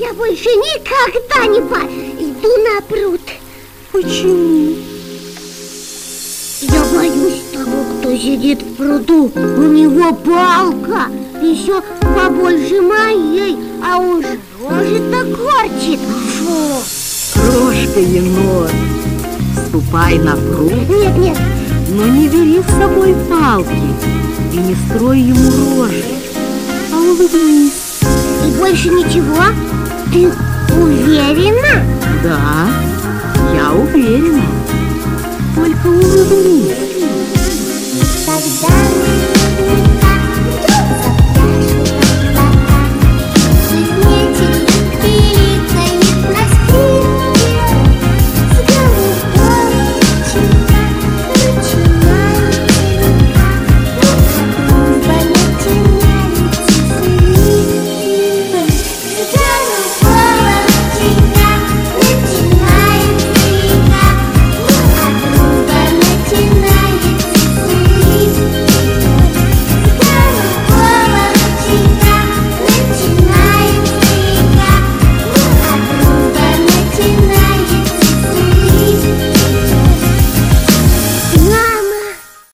Я больше никогда не пойду на пруд. Почему? Я боюсь того, кто сидит в пруду. У него палка, еще побольше моей, а уж рожи-то корчит. Фу. Крошка енот, ступай на пруд, Нет, нет, но не бери с собой палки и не строй ему рожи, а улыбнись. и больше ничего? Ты уверена? Да, я уверена. Только улыбнись.